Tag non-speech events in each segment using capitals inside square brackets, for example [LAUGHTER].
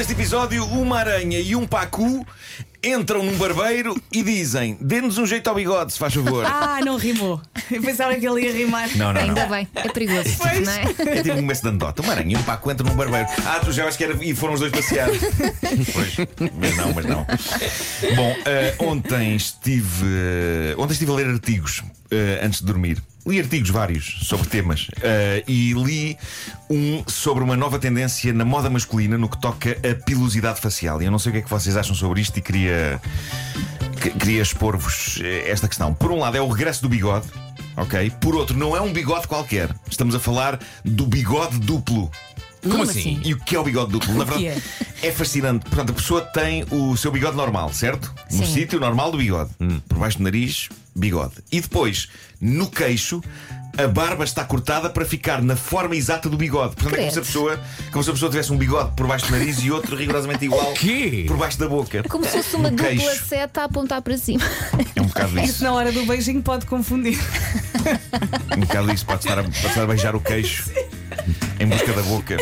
deste episódio, uma aranha e um pacu entram num barbeiro e dizem: dê-nos um jeito ao bigode, se faz favor. [LAUGHS] Ah, não rimou. Eu pensava que ele ia rimar. Não, não, Ainda não. bem, é perigoso, Pois. não é? É tipo um começo de anedota. Uma aranha e um paco entram num barbeiro. Ah, tu já vais que era. E foram os dois passear. pois, mas não, mas não. Bom, eh, ontem estive. eh, ontem estive a ler artigos eh, antes de dormir. Li artigos vários sobre temas eh, e li um sobre uma nova tendência na moda masculina no que toca a pilosidade facial. E eu não sei o que é que vocês acham sobre isto e queria, que- queria expor-vos eh, esta questão. Por um lado, é o regresso do bigode, ok? Por outro, não é um bigode qualquer. Estamos a falar do bigode duplo. Como assim? E o que é o bigode duplo? Na verdade, é fascinante. Portanto, a pessoa tem o seu bigode normal, certo? No sítio normal do bigode. Por baixo do nariz, bigode. E depois, no queixo. A barba está cortada para ficar na forma exata do bigode. Portanto, é como se, a Credo. pessoa, como se a pessoa tivesse um bigode por baixo do nariz e outro rigorosamente igual [LAUGHS] Quê? por baixo da boca. Como se fosse uma No dupla queixo. seta a apontar para cima. É um bocado Isso [LAUGHS] isso. na hora do beijinho pode confundir. Um bocado isso. Pode estar a, pode estar a beijar o queixo [LAUGHS] em busca da boca.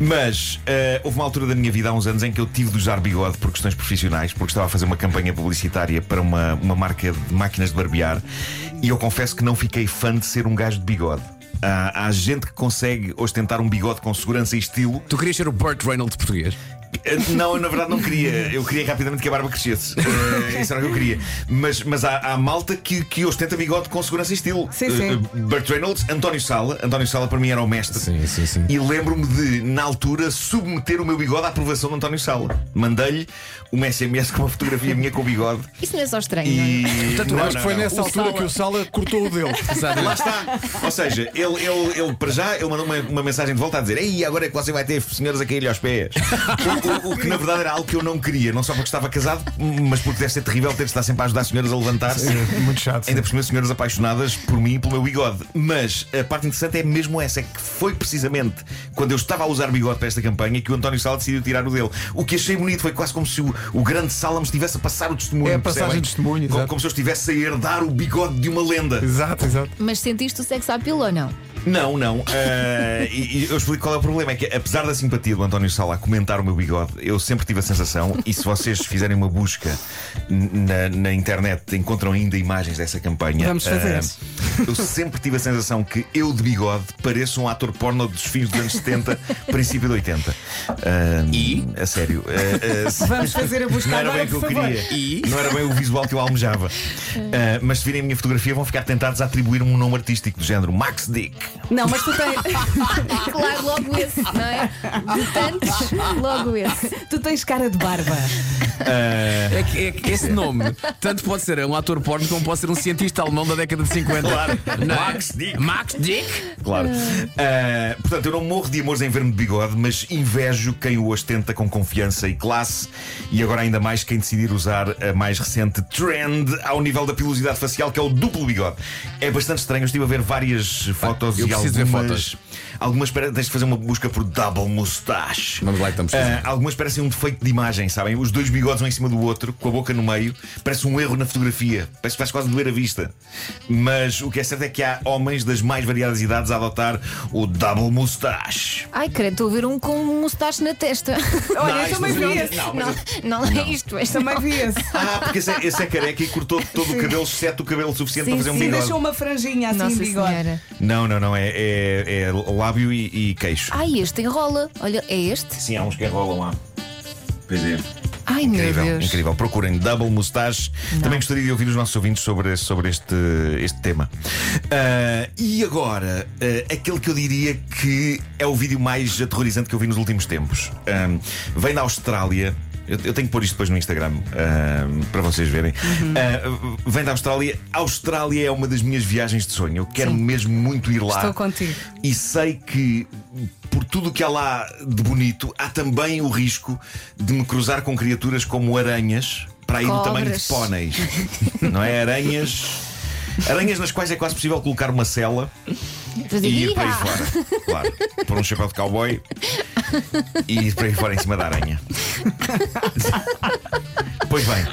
Mas eh, houve uma altura da minha vida há uns anos em que eu tive de usar bigode por questões profissionais, porque estava a fazer uma campanha publicitária para uma, uma marca de máquinas de barbear e eu confesso que não fiquei fã de ser um gajo de bigode. Há, há gente que consegue ostentar um bigode com segurança e estilo. Tu querias ser o Burt Reynolds português? Eh, Não, eu na verdade não queria. Eu queria rapidamente que a barba crescesse. [LAUGHS] Eh, isso era o que eu queria. Mas, mas há, há malta que, que ostenta bigode com segurança e estilo. Sim, sim. Eh, Burt Reynolds, António Sala. António Sala para mim era o mestre. Sim, sim, sim. E lembro-me de, na altura, submeter o meu bigode à aprovação de António Sala. Mandei-lhe uma SMS com uma fotografia minha com o bigode. [LAUGHS] Isso não é só estranho, não é? E. Portanto, Não, eu Acho não, que foi não. nessa O altura Sala. que o Sala cortou o dele. [LAUGHS] Lá está. Ou seja, ele, ele, ele para já ele mandou uma, uma mensagem de volta a dizer: Ei, agora é que você vai ter senhoras a cair-lhe aos pés. O, que na verdade era algo que eu não queria, não só porque estava casado, mas porque deve ser terrível ter de estar sempre a ajudar senhoras a levantar-se. Muito chato. Ainda por cima, senhoras apaixonadas por mim e pelo meu bigode. Mas a parte interessante é mesmo essa: é que foi precisamente quando eu estava a usar bigode para esta campanha que o António Sala decidiu tirar o dele. O que achei bonito foi quase como se o, o grande Sala me estivesse a passar o testemunho. É a passagem percebem? de testemunho, Como, como se eu estivesse a herdar o bigode de uma lenda. Exato, exato. Mas sentiste o sexo à pila ou não? Não, não. Ah, e, e eu explico qual é o problema. É que, apesar da simpatia do António Sala a comentar o meu bigode, eu sempre tive a sensação, e se vocês [LAUGHS] fizerem uma busca na, na internet, encontram ainda imagens dessa campanha. Vamos fazer. Ah, [LAUGHS] eu sempre tive a sensação que eu, de bigode, pareço um ator porno dos fins dos anos 70, [LAUGHS] princípio de 80. Ah, E? A sério. Se- Vamos fazer a busca não era agora, bem o que eu favor. queria. E? Não era bem o visual que eu almejava. Mas se virem a minha fotografia, vão ficar tentados a atribuir-me um nome artístico do género Max Dick. Não, mas tu tens, [LAUGHS] Claro, logo esse, não é? De tantos, logo esse. tu tens cara de barba. É que, é que esse nome tanto pode ser um ator porno como pode ser um cientista alemão da década de 50. Claro. Não é? Max Dick. Max Dick? Claro. Ah, portanto, eu não morro de amores em ver-me de bigode, mas invejo quem o ostenta com confiança e classe. E agora ainda mais quem decidir usar a mais recente trend ao nível da pilosidade facial, que é o duplo bigode. É bastante estranho. Eu estive a ver várias fotos eu e preciso ver algumas. fotos. Algumas tens de fazer uma busca por double mustache. Vamos lá, estamos Ah, algumas parecem um defeito de imagem, sabem? Os dois bigodes um em cima do outro, com a boca no meio, parece um erro na fotografia. Parece que faz quase doer a vista. Mas o que é certo é que há homens das mais variadas idades a adotar o double mustache. Ai, credo, estou a ver um com um mustache na testa. [LAUGHS] Olha, Não, eu isto também não- vi esse. não, mas Não, não é isto. Este Também vi esse. Ah, porque esse é, esse é careca e cortou [LAUGHS] todo o cabelo, exceto o cabelo suficiente Sim, para fazer um sim. E bigode. deixou uma franjinha assim Nossa de bigode. Senhora. Não, não, não. É, é- é lábio e, e queixo. Ai, este enrola. Olha, é este? Sim, há uns que enrolam lá. Pois é. Ai, meu Incrível, Deus. incrível. Procurem double mustache. Também gostaria de ouvir os nossos ouvintes sobre, sobre este, este tema. Ah, e agora, ah, aquele que eu diria que é o vídeo mais aterrorizante que eu vi nos últimos tempos. Ah, vem da Austrália. Eu, eu tenho que pôr isto depois no Instagram ah, para vocês verem. Ah, vem da Austrália. A Austrália é uma das minhas viagens de sonho. Eu quero Sim. mesmo muito ir lá. Estou contigo. E sei que, por tudo o que há lá de bonito, há também o risco de me cruzar com criaturas como aranhas, para aí do tamanho de póneis. Não é? Aranhas. Aranhas nas quais é quase possível colocar uma cela e ir para aí fora. Claro. Pôr um chapéu de cowboy e ir para aí fora em cima da aranha. Pois bem,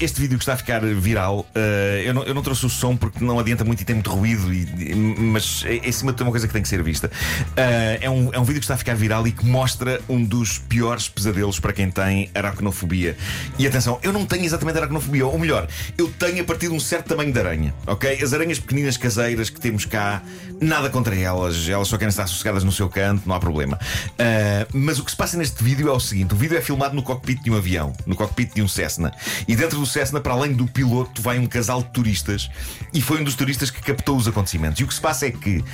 este vídeo que está a ficar viral, ah, eu, não, eu não trouxe o som porque não adianta muito e tem muito ruído, e, mas é, em cima de tudo é uma coisa que tem que ser vista. Ah, é, um, é um vídeo que está a ficar viral e que mostra um dos piores pesadelos para quem tem aracnofobia. E atenção, eu não tenho exatamente aracnofobia, ou melhor, eu tenho a partir de um certo tamanho de aranha, ok? As aranhas pequeninas caseiras que temos cá, nada contra elas, elas só querem estar sossegadas no seu canto, não há problema. Ah, mas o que se passa neste vídeo é o seguinte: o vídeo é filmado no cockpit de um avião, no cockpit de um Cessna. E dentro do Cessna, para além do piloto, vai um casal de turistas. E foi um dos turistas que captou os acontecimentos. E o que se passa é que,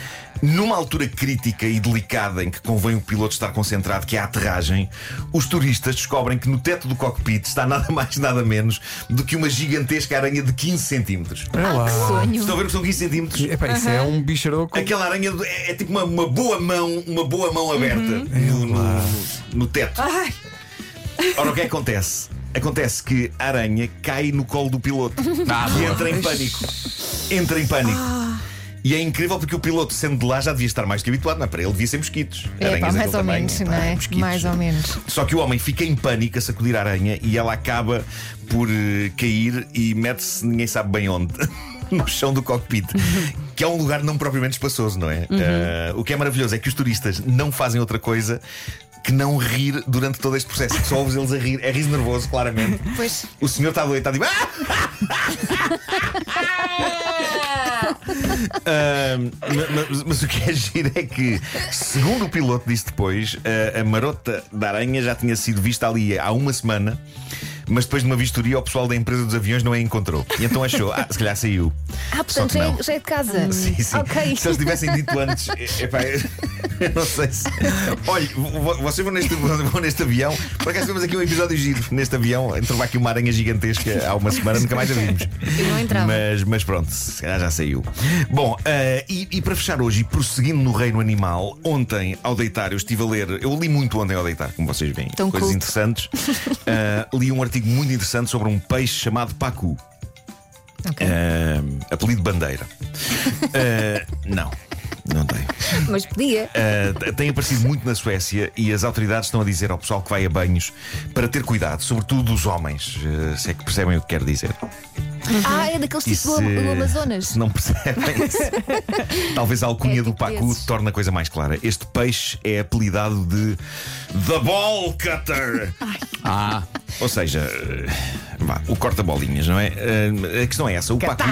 numa altura crítica e delicada em que convém o piloto estar concentrado, que é a aterragem, os turistas descobrem que no teto do cockpit está nada [LAUGHS] mais, nada menos do que uma gigantesca aranha de 15 centímetros. Olha lá. Sonho. Estão a ver que são 15 centímetros? Epá, isso é um bicharoco. Aquela aranha é, é tipo uma, uma boa mão, uma boa mão aberta no, no, no teto. Ai, Ora, o que é que acontece? Acontece que a aranha cai no colo do piloto [LAUGHS] e entra em pânico. Entra em pânico. E é incrível porque o piloto, sendo de lá, já devia estar mais que habituado, não é? Para ele devia ser mosquitos. É, pá, mais ou tamanho, menos, não é? mosquitos. Mais ou menos. Só que o homem fica em pânico a sacudir a aranha e ela acaba por eh, cair e mete-se, ninguém sabe bem onde. [LAUGHS] No chão do cockpit, que é um lugar não propriamente espaçoso, não é? Eh, o que é maravilhoso é que os turistas não fazem outra coisa que não rir durante todo este processo. Só ouves eles a rir, é riso nervoso, claramente. Pois. O senhor está doido, está tipo. "Ah!" [LAUGHS] Ma- mas, mas o que é giro é que, segundo o piloto disse depois, a, a marota da aranha já tinha sido vista ali há uma semana. Mas depois de uma vistoria, o pessoal da empresa dos aviões não a encontrou. E então achou, ah, se calhar saiu. Ah, portanto já é, já é de casa. Sim, sim. Ok. Se eles tivessem dito antes, é- [LAUGHS] epá, eu [LAUGHS] não sei se. Olha, vo- vocês vão neste, vão neste avião. Por acaso temos aqui um episódio giro neste avião. Entrou aqui uma aranha gigantesca há uma semana, nunca mais a vimos. Eu não entrava. Mas, mas pronto, se calhar já saiu. Bom, eh, e, e para fechar hoje, e prosseguindo no reino animal, ontem ao deitar eu estive a ler. Eu li muito ontem ao deitar, como vocês veem. Tão coisas culto. interessantes. [LAUGHS] Eh, li um artigo muito interessante sobre um peixe chamado pacu. Ok. Eh, apelido bandeira. Eh, [LAUGHS] não, não tem. Mas podia. Uh, tem aparecido muito na Suécia e as autoridades estão a dizer ao pessoal que vai a banhos para ter cuidado, sobretudo os homens, uh, se é que percebem o que quero dizer. Ah, é daqueles E tipo do, do Amazonas. se não percebem, [LAUGHS] se- talvez a alcunha É do tipo Pacu desses. torne a coisa mais clara. Este peixe é apelidado de The Ball Cutter. Ah, Ou seja, o corta-bolinhas, não é? Eh, A questão é essa: o pacu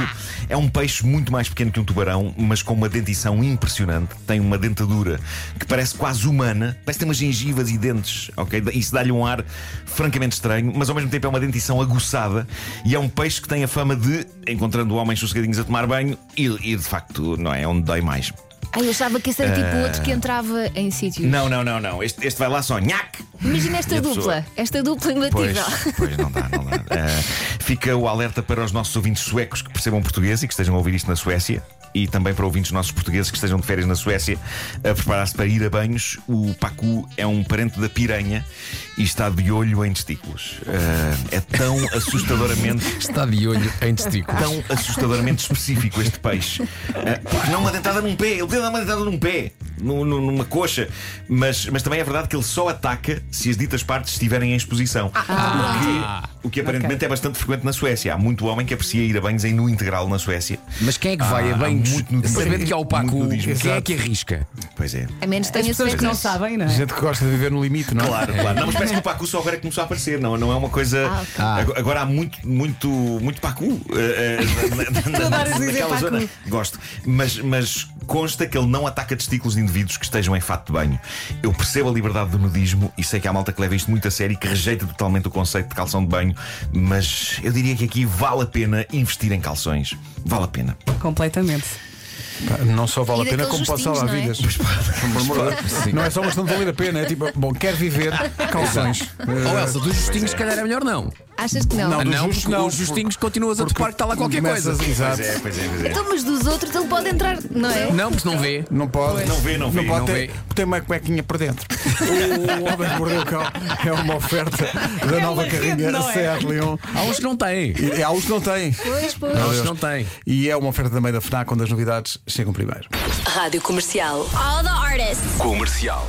é um peixe muito mais pequeno que um tubarão, mas com uma dentição impressionante. Tem uma dentadura que parece quase humana, parece ter umas gengivas e dentes, ok? Isso dá-lhe um ar francamente estranho, mas ao mesmo tempo é uma dentição aguçada e é um peixe que tem a fama de, encontrando homens sossegadinhos a tomar banho, e, e de facto, não é? É onde dói mais. Ah, eu achava que esse era tipo outro que entrava em sítios. Ah. Não, não, não, não. Este, este vai lá só, nhac! Imagina esta dupla. pessoa- Esta dupla Pois, imbatível. pois não dá, não dá. [LAUGHS] Ah, fica o alerta para os nossos ouvintes suecos que percebam português e que estejam a ouvir isto na Suécia. E também para ouvintes nossos portugueses que estejam de férias na Suécia a preparar-se para ir a banhos. O pacu é um parente da piranha e está de olho em testículos. Ah, é tão [LAUGHS] assustadoramente está de olho em testículos. tão assustadoramente específico este peixe. Ah, porque não uma dentada num pé, ele dar uma dentada num pé, nu- nu- numa coxa. Mas, mas também é verdade que ele só ataca se as ditas partes estiverem em exposição. Ah. O que, o que aparentemente é bastante frequente na Suécia. Há muito homem que aprecia ir a banhos em nu integral na Suécia. Mas quem é que vai Ah, a banhos sabendo que há o Pacu? Muito nudismo. Quem é que arrisca? Pois é. A menos tenha pessoas que não sabem, não é? Gente que gosta de viver no limite, não é? Claro, claro. Não, mas parece que o Pacu só agora é que começou a aparecer, não, não é uma coisa. Ah, ok. Ah. Agora- há muito, muito, muito Pacu eh, eh, na- [LAUGHS] naquela Pacu. zona. Gosto. Mas, mas consta que ele não ataca testículos de indivíduos que estejam em fato de banho. Eu percebo a liberdade do nudismo e sei que há malta que leva isto muito a sério e que rejeita totalmente o conceito de calção de banho, mas eu diria que aqui vale a pena investir em calções. Vale a pena. Completamente. Não só vale a pena, como pode salvar vidas. Amor de Deus. Não é só uma questão de valer a pena, é tipo, bom, quer viver, calções. Oh Elsa, dos justinhos, se calhar é melhor não. Achas que não? Não, dos não, justos porque não, os justinhos por- continuas a porque topar que está lá qualquer coisa. Exato. Pois é, pois é, pois é. Então, mas dos outros ele pode entrar, não é? Não, porque não vê. Não pode. Não vê, não vê, pode não ter, vê. Tem uma cuequinha por dentro. [LAUGHS] o, Homem que Mordeu o Cão é uma oferta da nova uma rede, carrinha não é? Seat Leon. Há uns que não têm. E há uns que não têm. Pois, pois. Há uns que não têm. E é uma oferta também da FNAC, onde as novidades chegam primeiro. Rádio Comercial. All the artists. Comercial.